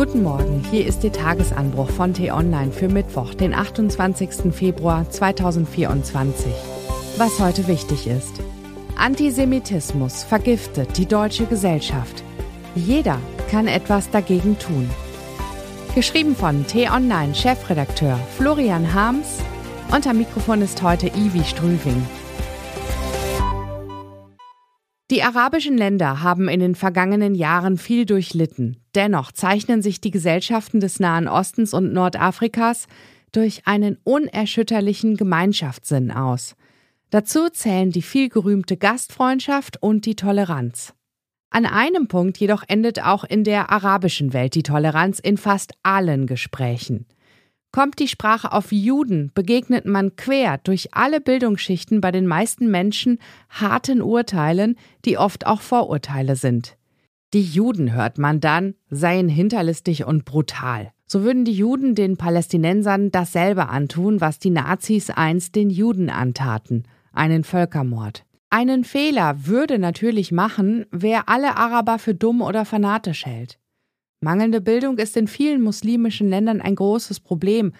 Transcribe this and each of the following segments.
Guten Morgen, hier ist der Tagesanbruch von T-Online für Mittwoch, den 28. Februar 2024. Was heute wichtig ist. Antisemitismus vergiftet die deutsche Gesellschaft. Jeder kann etwas dagegen tun. Geschrieben von T-Online Chefredakteur Florian Harms am Mikrofon ist heute Ivi Strüving. Die arabischen Länder haben in den vergangenen Jahren viel durchlitten. Dennoch zeichnen sich die Gesellschaften des Nahen Ostens und Nordafrikas durch einen unerschütterlichen Gemeinschaftssinn aus. Dazu zählen die vielgerühmte Gastfreundschaft und die Toleranz. An einem Punkt jedoch endet auch in der arabischen Welt die Toleranz in fast allen Gesprächen. Kommt die Sprache auf Juden, begegnet man quer durch alle Bildungsschichten bei den meisten Menschen harten Urteilen, die oft auch Vorurteile sind. Die Juden hört man dann, seien hinterlistig und brutal. So würden die Juden den Palästinensern dasselbe antun, was die Nazis einst den Juden antaten, einen Völkermord. Einen Fehler würde natürlich machen, wer alle Araber für dumm oder fanatisch hält. Mangelnde Bildung ist in vielen muslimischen Ländern ein großes Problem.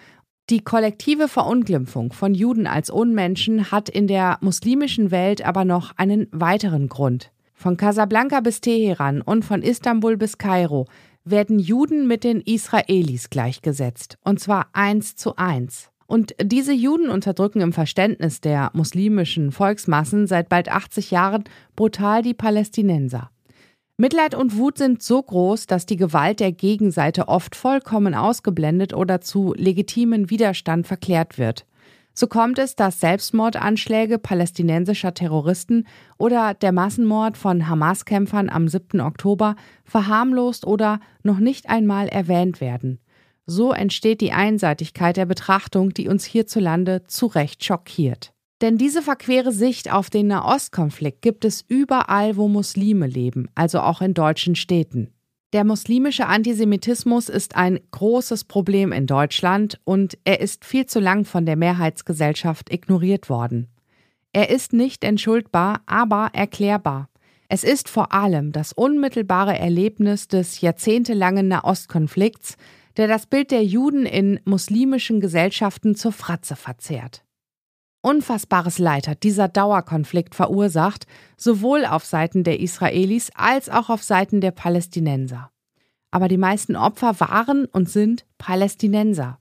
Die kollektive Verunglimpfung von Juden als Unmenschen hat in der muslimischen Welt aber noch einen weiteren Grund. Von Casablanca bis Teheran und von Istanbul bis Kairo werden Juden mit den Israelis gleichgesetzt, und zwar eins zu eins. Und diese Juden unterdrücken im Verständnis der muslimischen Volksmassen seit bald 80 Jahren brutal die Palästinenser. Mitleid und Wut sind so groß, dass die Gewalt der Gegenseite oft vollkommen ausgeblendet oder zu legitimen Widerstand verklärt wird. So kommt es, dass Selbstmordanschläge palästinensischer Terroristen oder der Massenmord von Hamas-Kämpfern am 7. Oktober verharmlost oder noch nicht einmal erwähnt werden. So entsteht die Einseitigkeit der Betrachtung, die uns hierzulande zu Recht schockiert. Denn diese verquere Sicht auf den Nahostkonflikt gibt es überall, wo Muslime leben, also auch in deutschen Städten. Der muslimische Antisemitismus ist ein großes Problem in Deutschland und er ist viel zu lang von der Mehrheitsgesellschaft ignoriert worden. Er ist nicht entschuldbar, aber erklärbar. Es ist vor allem das unmittelbare Erlebnis des jahrzehntelangen Nahostkonflikts, der das Bild der Juden in muslimischen Gesellschaften zur Fratze verzehrt. Unfassbares Leid hat dieser Dauerkonflikt verursacht, sowohl auf Seiten der Israelis als auch auf Seiten der Palästinenser. Aber die meisten Opfer waren und sind Palästinenser.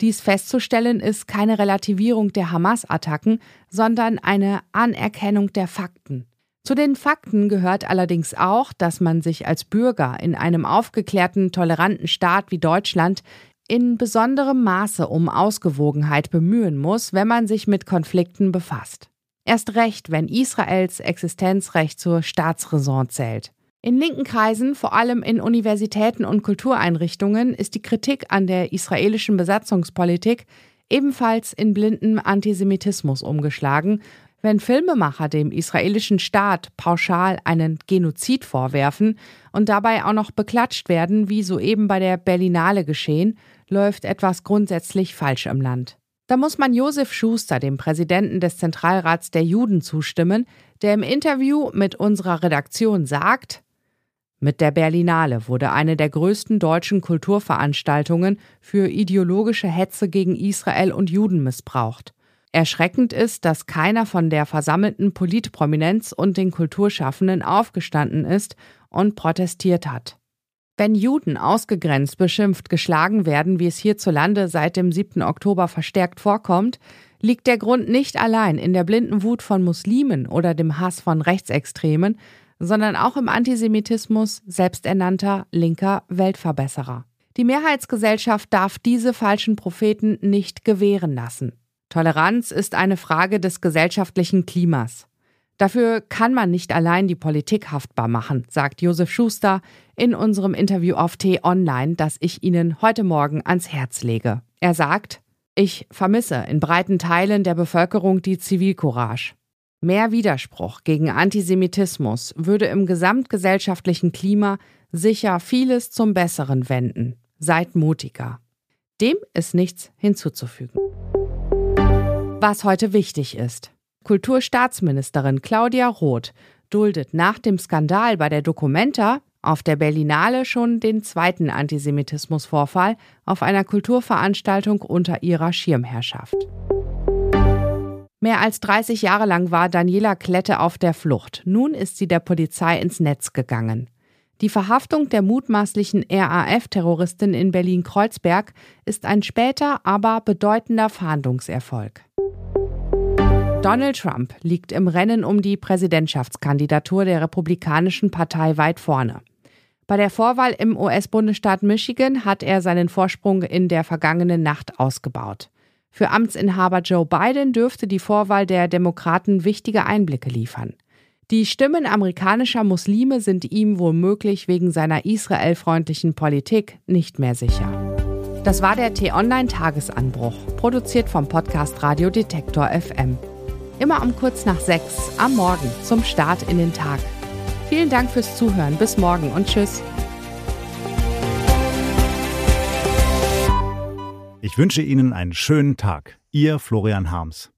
Dies festzustellen ist keine Relativierung der Hamas-Attacken, sondern eine Anerkennung der Fakten. Zu den Fakten gehört allerdings auch, dass man sich als Bürger in einem aufgeklärten, toleranten Staat wie Deutschland in besonderem Maße um Ausgewogenheit bemühen muss, wenn man sich mit Konflikten befasst. Erst recht, wenn Israels Existenzrecht zur Staatsräson zählt. In linken Kreisen, vor allem in Universitäten und Kultureinrichtungen, ist die Kritik an der israelischen Besatzungspolitik ebenfalls in blinden Antisemitismus umgeschlagen, wenn Filmemacher dem israelischen Staat pauschal einen Genozid vorwerfen und dabei auch noch beklatscht werden, wie soeben bei der Berlinale geschehen, läuft etwas grundsätzlich falsch im Land. Da muss man Josef Schuster, dem Präsidenten des Zentralrats der Juden, zustimmen, der im Interview mit unserer Redaktion sagt, mit der Berlinale wurde eine der größten deutschen Kulturveranstaltungen für ideologische Hetze gegen Israel und Juden missbraucht. Erschreckend ist, dass keiner von der versammelten Politprominenz und den Kulturschaffenden aufgestanden ist und protestiert hat. Wenn Juden ausgegrenzt, beschimpft, geschlagen werden, wie es hierzulande seit dem 7. Oktober verstärkt vorkommt, liegt der Grund nicht allein in der blinden Wut von Muslimen oder dem Hass von Rechtsextremen, sondern auch im Antisemitismus selbsternannter linker Weltverbesserer. Die Mehrheitsgesellschaft darf diese falschen Propheten nicht gewähren lassen. Toleranz ist eine Frage des gesellschaftlichen Klimas. Dafür kann man nicht allein die Politik haftbar machen, sagt Josef Schuster in unserem Interview auf T-Online, das ich Ihnen heute Morgen ans Herz lege. Er sagt, ich vermisse in breiten Teilen der Bevölkerung die Zivilcourage. Mehr Widerspruch gegen Antisemitismus würde im gesamtgesellschaftlichen Klima sicher vieles zum Besseren wenden. Seid mutiger. Dem ist nichts hinzuzufügen. Was heute wichtig ist. Kulturstaatsministerin Claudia Roth duldet nach dem Skandal bei der Documenta Auf der Berlinale schon den zweiten Antisemitismusvorfall auf einer Kulturveranstaltung unter ihrer Schirmherrschaft. Mehr als 30 Jahre lang war Daniela Klette auf der Flucht. Nun ist sie der Polizei ins Netz gegangen. Die Verhaftung der mutmaßlichen RAF-Terroristin in Berlin-Kreuzberg ist ein später, aber bedeutender Fahndungserfolg. Donald Trump liegt im Rennen um die Präsidentschaftskandidatur der Republikanischen Partei weit vorne. Bei der Vorwahl im US-Bundesstaat Michigan hat er seinen Vorsprung in der vergangenen Nacht ausgebaut. Für Amtsinhaber Joe Biden dürfte die Vorwahl der Demokraten wichtige Einblicke liefern. Die Stimmen amerikanischer Muslime sind ihm womöglich wegen seiner israelfreundlichen Politik nicht mehr sicher. Das war der T-Online-Tagesanbruch, produziert vom Podcast Radio Detektor FM. Immer um kurz nach sechs am Morgen zum Start in den Tag. Vielen Dank fürs Zuhören. Bis morgen und tschüss. Ich wünsche Ihnen einen schönen Tag. Ihr Florian Harms.